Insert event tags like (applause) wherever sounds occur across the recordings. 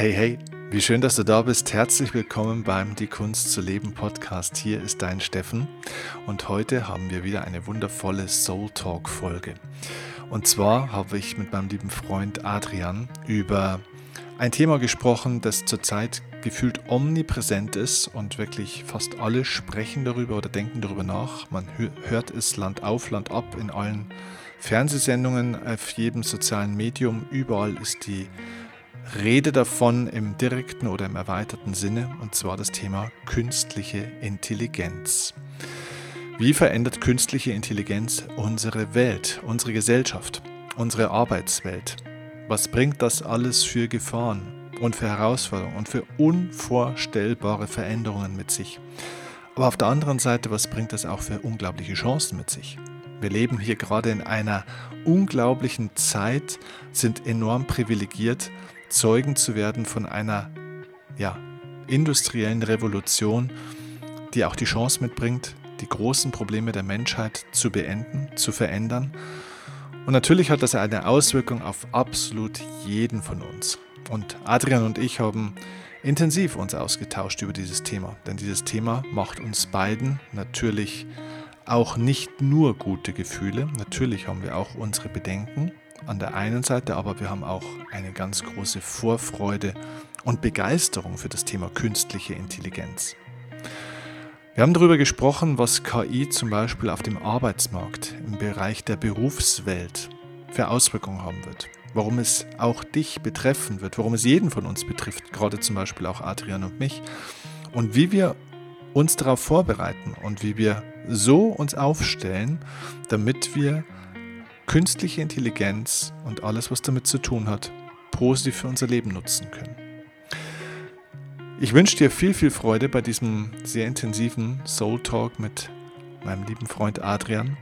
Hey, hey, wie schön, dass du da bist. Herzlich willkommen beim Die Kunst zu leben Podcast. Hier ist dein Steffen und heute haben wir wieder eine wundervolle Soul Talk Folge. Und zwar habe ich mit meinem lieben Freund Adrian über ein Thema gesprochen, das zurzeit gefühlt omnipräsent ist und wirklich fast alle sprechen darüber oder denken darüber nach. Man hört es Land auf, Land ab in allen Fernsehsendungen, auf jedem sozialen Medium. Überall ist die Rede davon im direkten oder im erweiterten Sinne, und zwar das Thema künstliche Intelligenz. Wie verändert künstliche Intelligenz unsere Welt, unsere Gesellschaft, unsere Arbeitswelt? Was bringt das alles für Gefahren und für Herausforderungen und für unvorstellbare Veränderungen mit sich? Aber auf der anderen Seite, was bringt das auch für unglaubliche Chancen mit sich? Wir leben hier gerade in einer unglaublichen Zeit, sind enorm privilegiert Zeugen zu werden von einer ja, industriellen Revolution, die auch die Chance mitbringt, die großen Probleme der Menschheit zu beenden, zu verändern. Und natürlich hat das eine Auswirkung auf absolut jeden von uns. Und Adrian und ich haben intensiv uns ausgetauscht über dieses Thema, denn dieses Thema macht uns beiden natürlich auch nicht nur gute Gefühle, natürlich haben wir auch unsere Bedenken, an der einen Seite, aber wir haben auch eine ganz große Vorfreude und Begeisterung für das Thema künstliche Intelligenz. Wir haben darüber gesprochen, was KI zum Beispiel auf dem Arbeitsmarkt im Bereich der Berufswelt für Auswirkungen haben wird, warum es auch dich betreffen wird, warum es jeden von uns betrifft, gerade zum Beispiel auch Adrian und mich, und wie wir uns darauf vorbereiten und wie wir so uns aufstellen, damit wir künstliche Intelligenz und alles, was damit zu tun hat, positiv für unser Leben nutzen können. Ich wünsche dir viel, viel Freude bei diesem sehr intensiven Soul Talk mit meinem lieben Freund Adrian.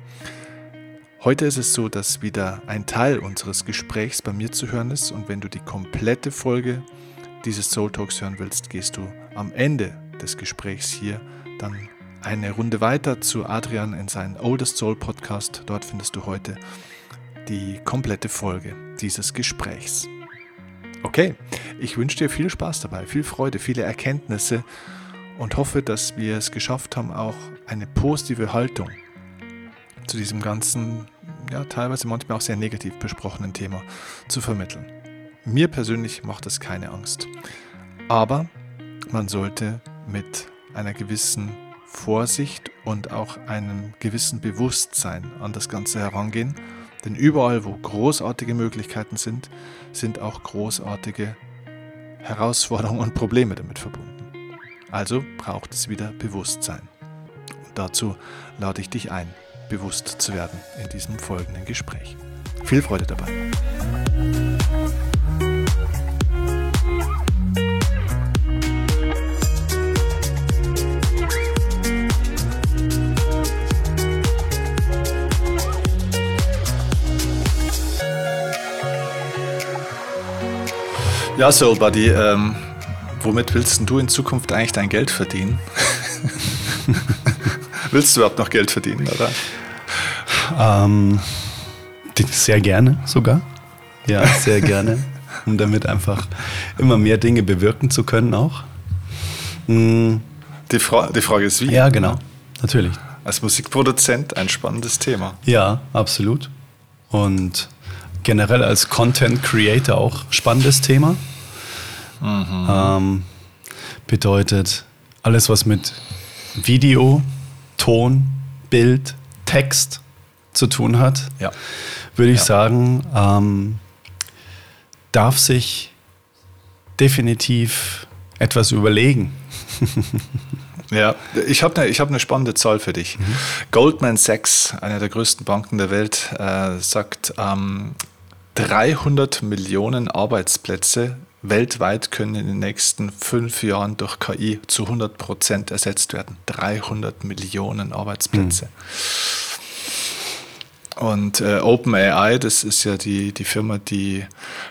Heute ist es so, dass wieder ein Teil unseres Gesprächs bei mir zu hören ist und wenn du die komplette Folge dieses Soul Talks hören willst, gehst du am Ende des Gesprächs hier dann eine Runde weiter zu Adrian in seinen Oldest Soul Podcast. Dort findest du heute die komplette Folge dieses Gesprächs. Okay, ich wünsche dir viel Spaß dabei, viel Freude, viele Erkenntnisse und hoffe, dass wir es geschafft haben, auch eine positive Haltung zu diesem ganzen, ja, teilweise manchmal auch sehr negativ besprochenen Thema zu vermitteln. Mir persönlich macht es keine Angst. Aber man sollte mit einer gewissen Vorsicht und auch einem gewissen Bewusstsein an das Ganze herangehen denn überall, wo großartige Möglichkeiten sind, sind auch großartige Herausforderungen und Probleme damit verbunden. Also braucht es wieder Bewusstsein. Und dazu lade ich dich ein, bewusst zu werden in diesem folgenden Gespräch. Viel Freude dabei. Ja, Soul Buddy, ähm, womit willst du in Zukunft eigentlich dein Geld verdienen? (laughs) willst du überhaupt noch Geld verdienen, oder? Ähm, sehr gerne sogar. Ja, sehr gerne. (laughs) um damit einfach immer mehr Dinge bewirken zu können auch. Mhm. Die, Fra die Frage ist wie? Ja, genau. Natürlich. Als Musikproduzent ein spannendes Thema. Ja, absolut. Und generell als Content Creator auch spannendes Thema. Mhm. Ähm, bedeutet alles, was mit Video, Ton, Bild, Text zu tun hat, ja. würde ich ja. sagen, ähm, darf sich definitiv etwas überlegen. (laughs) Ja, ich habe eine hab ne spannende Zahl für dich. Mhm. Goldman Sachs, eine der größten Banken der Welt, äh, sagt, ähm, 300 Millionen Arbeitsplätze weltweit können in den nächsten fünf Jahren durch KI zu 100 Prozent ersetzt werden. 300 Millionen Arbeitsplätze. Mhm. Und äh, OpenAI, das ist ja die, die Firma, die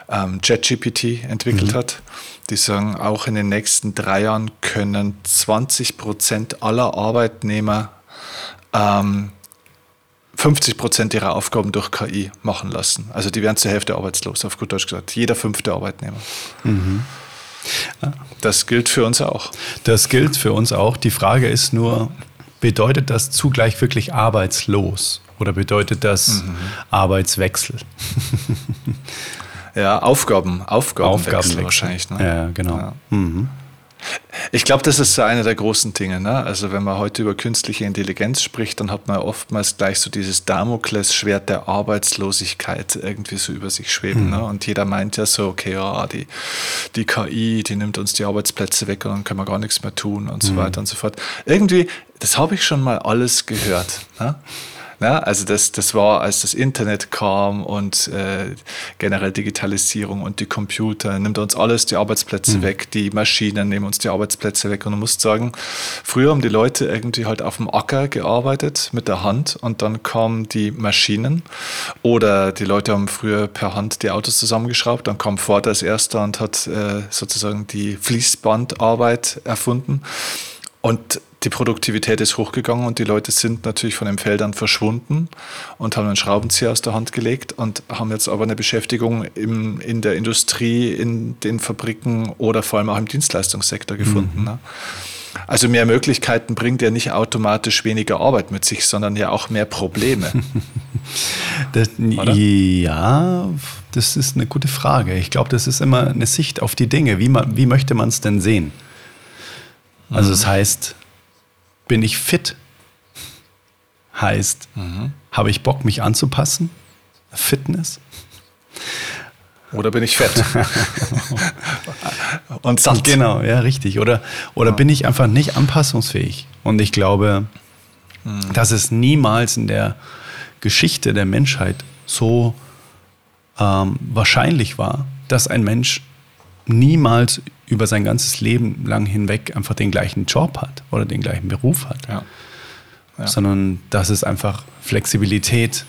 ähm, ChatGPT entwickelt mhm. hat, die sagen, auch in den nächsten drei Jahren können 20 Prozent aller Arbeitnehmer ähm, 50 Prozent ihrer Aufgaben durch KI machen lassen. Also die werden zur Hälfte arbeitslos, auf gut Deutsch gesagt. Jeder fünfte Arbeitnehmer. Mhm. Das gilt für uns auch. Das gilt für uns auch. Die Frage ist nur, bedeutet das zugleich wirklich arbeitslos oder bedeutet das mhm. Arbeitswechsel? ja, Aufgaben, Aufgabenwechsel, Aufgabenwechsel. wahrscheinlich. Ne? Ja, genau. Ja. Mhm. Ich glaube, das ist so eine der großen Dinge. Ne? Also wenn man heute über künstliche Intelligenz spricht, dann hat man oftmals gleich so dieses Damoklesschwert der Arbeitslosigkeit irgendwie so über sich schweben. Mhm. Ne? Und jeder meint ja so, okay, ja, die, die KI, die nimmt uns die Arbeitsplätze weg und dann können wir gar nichts mehr tun und mhm. so weiter und so fort. Irgendwie, das habe ich schon mal alles gehört. Ne? Ne? Also das, das war, als das Internet kam und äh, generell Digitalisierung und die Computer, nimmt uns alles die Arbeitsplätze mhm. weg, die Maschinen nehmen uns die Arbeitsplätze weg. Und du musst sagen, früher haben die Leute irgendwie halt auf dem Acker gearbeitet mit der Hand und dann kamen die Maschinen oder die Leute haben früher per Hand die Autos zusammengeschraubt, dann kam Ford als erster und hat äh, sozusagen die Fließbandarbeit erfunden. Und die Produktivität ist hochgegangen und die Leute sind natürlich von den Feldern verschwunden und haben einen Schraubenzieher aus der Hand gelegt und haben jetzt aber eine Beschäftigung im, in der Industrie, in den Fabriken oder vor allem auch im Dienstleistungssektor gefunden. Mhm. Ne? Also mehr Möglichkeiten bringt ja nicht automatisch weniger Arbeit mit sich, sondern ja auch mehr Probleme. (laughs) das, ja, das ist eine gute Frage. Ich glaube, das ist immer eine Sicht auf die Dinge. Wie, man, wie möchte man es denn sehen? Also, das mhm. heißt, bin ich fit? Heißt, mhm. habe ich Bock, mich anzupassen? Fitness? Oder bin ich fett? (laughs) Und satt. Genau, ja, richtig. Oder, oder ja. bin ich einfach nicht anpassungsfähig? Und ich glaube, mhm. dass es niemals in der Geschichte der Menschheit so ähm, wahrscheinlich war, dass ein Mensch niemals über sein ganzes Leben lang hinweg einfach den gleichen Job hat oder den gleichen Beruf hat. Ja. Ja. Sondern dass es einfach Flexibilität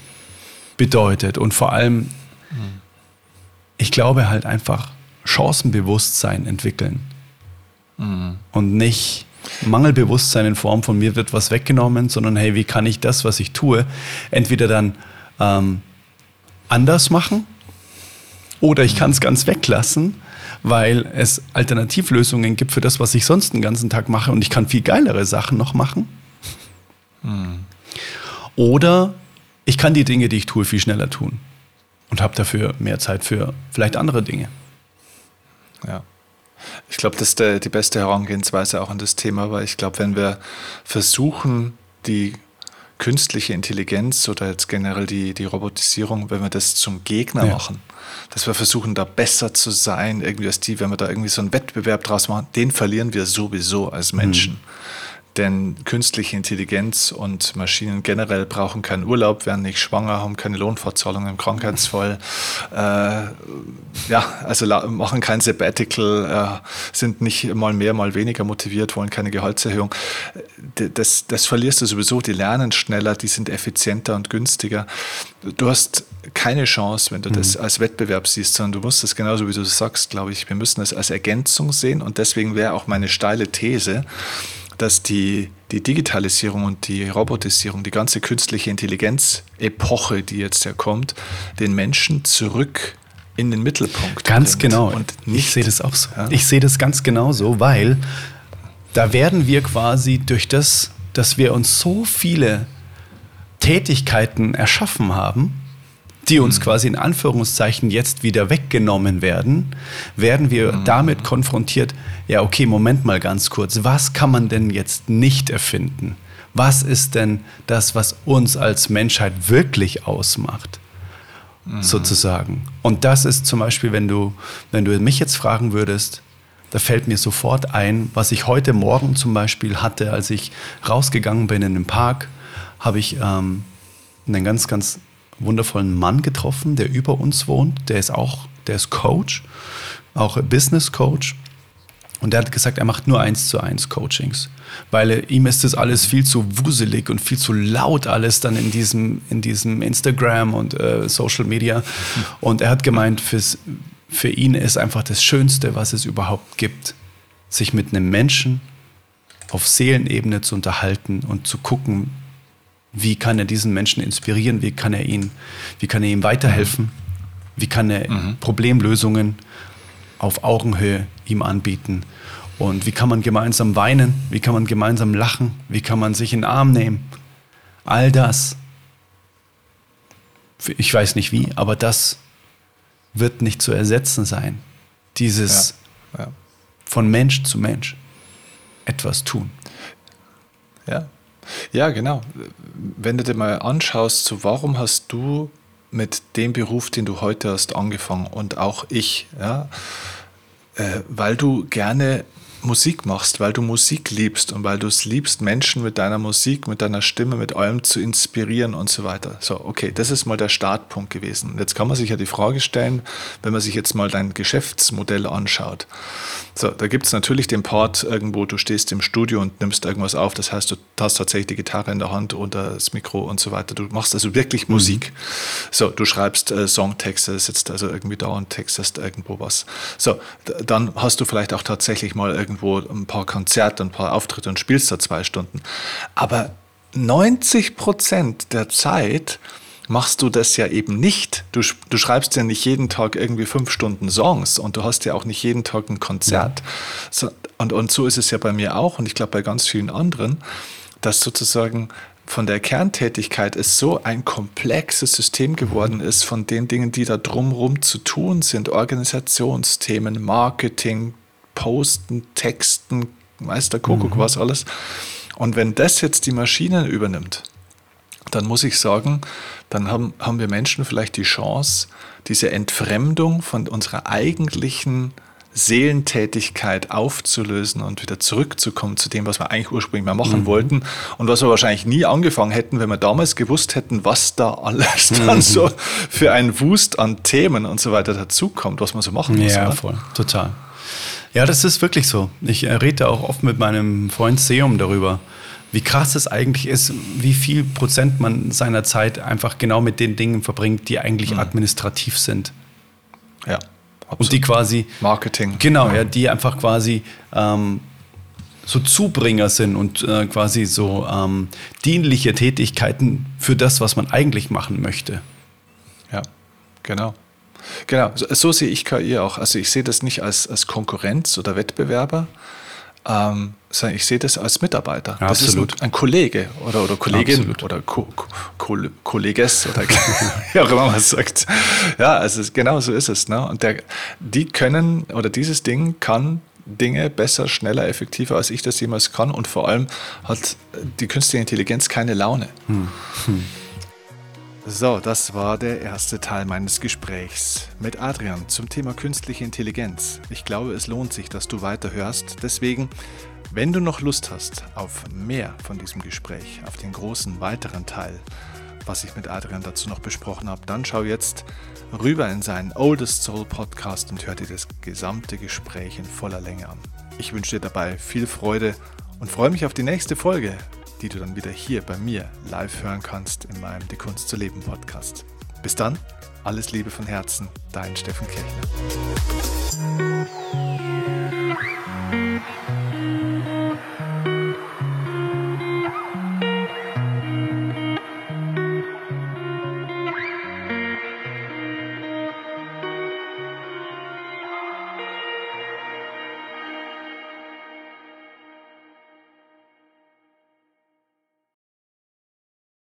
bedeutet und vor allem, mhm. ich glaube halt einfach Chancenbewusstsein entwickeln mhm. und nicht Mangelbewusstsein in Form von mir wird was weggenommen, sondern hey, wie kann ich das, was ich tue, entweder dann ähm, anders machen oder ich kann es ganz weglassen weil es Alternativlösungen gibt für das, was ich sonst den ganzen Tag mache und ich kann viel geilere Sachen noch machen. Hm. Oder ich kann die Dinge, die ich tue, viel schneller tun und habe dafür mehr Zeit für vielleicht andere Dinge. Ja. Ich glaube, das ist der, die beste Herangehensweise auch an das Thema, weil ich glaube, wenn wir versuchen, die künstliche Intelligenz oder jetzt generell die, die Robotisierung, wenn wir das zum Gegner ja. machen, dass wir versuchen, da besser zu sein, irgendwie als die, wenn wir da irgendwie so einen Wettbewerb draus machen, den verlieren wir sowieso als Menschen. Mhm. Denn künstliche Intelligenz und Maschinen generell brauchen keinen Urlaub, werden nicht schwanger, haben keine Lohnfortzahlung im Krankheitsfall. Äh, ja, also machen kein Sabbatical, äh, sind nicht mal mehr, mal weniger motiviert, wollen keine Gehaltserhöhung. Das, das verlierst du sowieso. Die lernen schneller, die sind effizienter und günstiger. Du hast keine Chance, wenn du mhm. das als Wettbewerb siehst, sondern du musst das genauso wie du sagst, glaube ich, wir müssen es als Ergänzung sehen. Und deswegen wäre auch meine steile These, dass die, die Digitalisierung und die Robotisierung, die ganze künstliche Intelligenz-Epoche, die jetzt ja kommt, den Menschen zurück in den Mittelpunkt Ganz bringt. genau. Und ich sehe das auch so. Ja? Ich sehe das ganz genau so, weil da werden wir quasi durch das, dass wir uns so viele Tätigkeiten erschaffen haben, die uns mhm. quasi in Anführungszeichen jetzt wieder weggenommen werden, werden wir mhm. damit konfrontiert, ja, okay, Moment mal ganz kurz, was kann man denn jetzt nicht erfinden? Was ist denn das, was uns als Menschheit wirklich ausmacht? Mhm. Sozusagen. Und das ist zum Beispiel, wenn du, wenn du mich jetzt fragen würdest, da fällt mir sofort ein, was ich heute Morgen zum Beispiel hatte, als ich rausgegangen bin in den Park, habe ich ähm, einen ganz, ganz wundervollen Mann getroffen, der über uns wohnt. Der ist auch, der ist Coach, auch Business Coach. Und der hat gesagt, er macht nur eins zu eins Coachings, weil ihm ist das alles viel zu wuselig und viel zu laut alles dann in diesem, in diesem Instagram und äh, Social Media. Und er hat gemeint, fürs, für ihn ist einfach das Schönste, was es überhaupt gibt, sich mit einem Menschen auf Seelenebene zu unterhalten und zu gucken, wie kann er diesen Menschen inspirieren? Wie kann er ihn, wie kann er ihm weiterhelfen? Wie kann er mhm. Problemlösungen auf Augenhöhe ihm anbieten. Und wie kann man gemeinsam weinen? Wie kann man gemeinsam lachen? Wie kann man sich in den Arm nehmen? All das. Ich weiß nicht wie, aber das wird nicht zu ersetzen sein. Dieses ja, ja. von Mensch zu Mensch etwas tun. Ja. Ja, genau. Wenn du dir mal anschaust, so warum hast du mit dem Beruf, den du heute hast, angefangen und auch ich, ja, äh, weil du gerne Musik machst, weil du Musik liebst und weil du es liebst, Menschen mit deiner Musik, mit deiner Stimme, mit allem zu inspirieren und so weiter. So, okay, das ist mal der Startpunkt gewesen. Und jetzt kann man sich ja die Frage stellen, wenn man sich jetzt mal dein Geschäftsmodell anschaut. So, da gibt es natürlich den Part irgendwo, du stehst im Studio und nimmst irgendwas auf. Das heißt, du hast tatsächlich die Gitarre in der Hand oder das Mikro und so weiter. Du machst also wirklich mhm. Musik. So, du schreibst äh, Songtexte, sitzt also irgendwie da und textest irgendwo was. So, dann hast du vielleicht auch tatsächlich mal irgendwo ein paar Konzerte, ein paar Auftritte und spielst da zwei Stunden. Aber 90 Prozent der Zeit machst du das ja eben nicht. Du, du schreibst ja nicht jeden Tag irgendwie fünf Stunden Songs und du hast ja auch nicht jeden Tag ein Konzert. So, und, und so ist es ja bei mir auch und ich glaube bei ganz vielen anderen, dass sozusagen von der Kerntätigkeit es so ein komplexes System geworden ist von den Dingen, die da drumherum zu tun sind, Organisationsthemen, Marketing, Posten, Texten, Meister Kuckuck, mhm. was alles. Und wenn das jetzt die Maschine übernimmt, dann muss ich sagen, dann haben, haben wir Menschen vielleicht die Chance, diese Entfremdung von unserer eigentlichen Seelentätigkeit aufzulösen und wieder zurückzukommen zu dem, was wir eigentlich ursprünglich mal machen mhm. wollten und was wir wahrscheinlich nie angefangen hätten, wenn wir damals gewusst hätten, was da alles mhm. dann so für ein Wust an Themen und so weiter dazukommt, was man so machen muss. Ja, oder? voll, total. Ja, das ist wirklich so. Ich äh, rede auch oft mit meinem Freund Seum darüber, wie krass es eigentlich ist, wie viel Prozent man seiner Zeit einfach genau mit den Dingen verbringt, die eigentlich mhm. administrativ sind. Ja. Absolut. Und die quasi. Marketing. Genau, ja, ja die einfach quasi ähm, so Zubringer sind und äh, quasi so ähm, dienliche Tätigkeiten für das, was man eigentlich machen möchte. Ja, genau. Genau, so, so, sehe ich KI auch. Also ich sehe das nicht als, als Konkurrenz oder Wettbewerber, ähm, sondern ich sehe das als Mitarbeiter. Ja, das absolut. ist ein, ein, Kollege oder, oder Kollegin absolut. oder Ko Ko Kolleges oder (laughs) wie auch immer man sagt. Ja, also genau so ist es. Ne? Und der, die können oder dieses Ding kann Dinge besser, schneller, effektiver, als ich das jemals kann. Und vor allem hat die künstliche Intelligenz keine Laune. Hm. Hm. So, das war der erste Teil meines Gesprächs mit Adrian zum Thema künstliche Intelligenz. Ich glaube, es lohnt sich, dass du weiterhörst. Deswegen, wenn du noch Lust hast auf mehr von diesem Gespräch, auf den großen weiteren Teil, was ich mit Adrian dazu noch besprochen habe, dann schau jetzt rüber in seinen Oldest Soul Podcast und hör dir das gesamte Gespräch in voller Länge an. Ich wünsche dir dabei viel Freude und freue mich auf die nächste Folge die du dann wieder hier bei mir live hören kannst in meinem Die Kunst zu leben Podcast. Bis dann, alles Liebe von Herzen, dein Steffen Kirchner.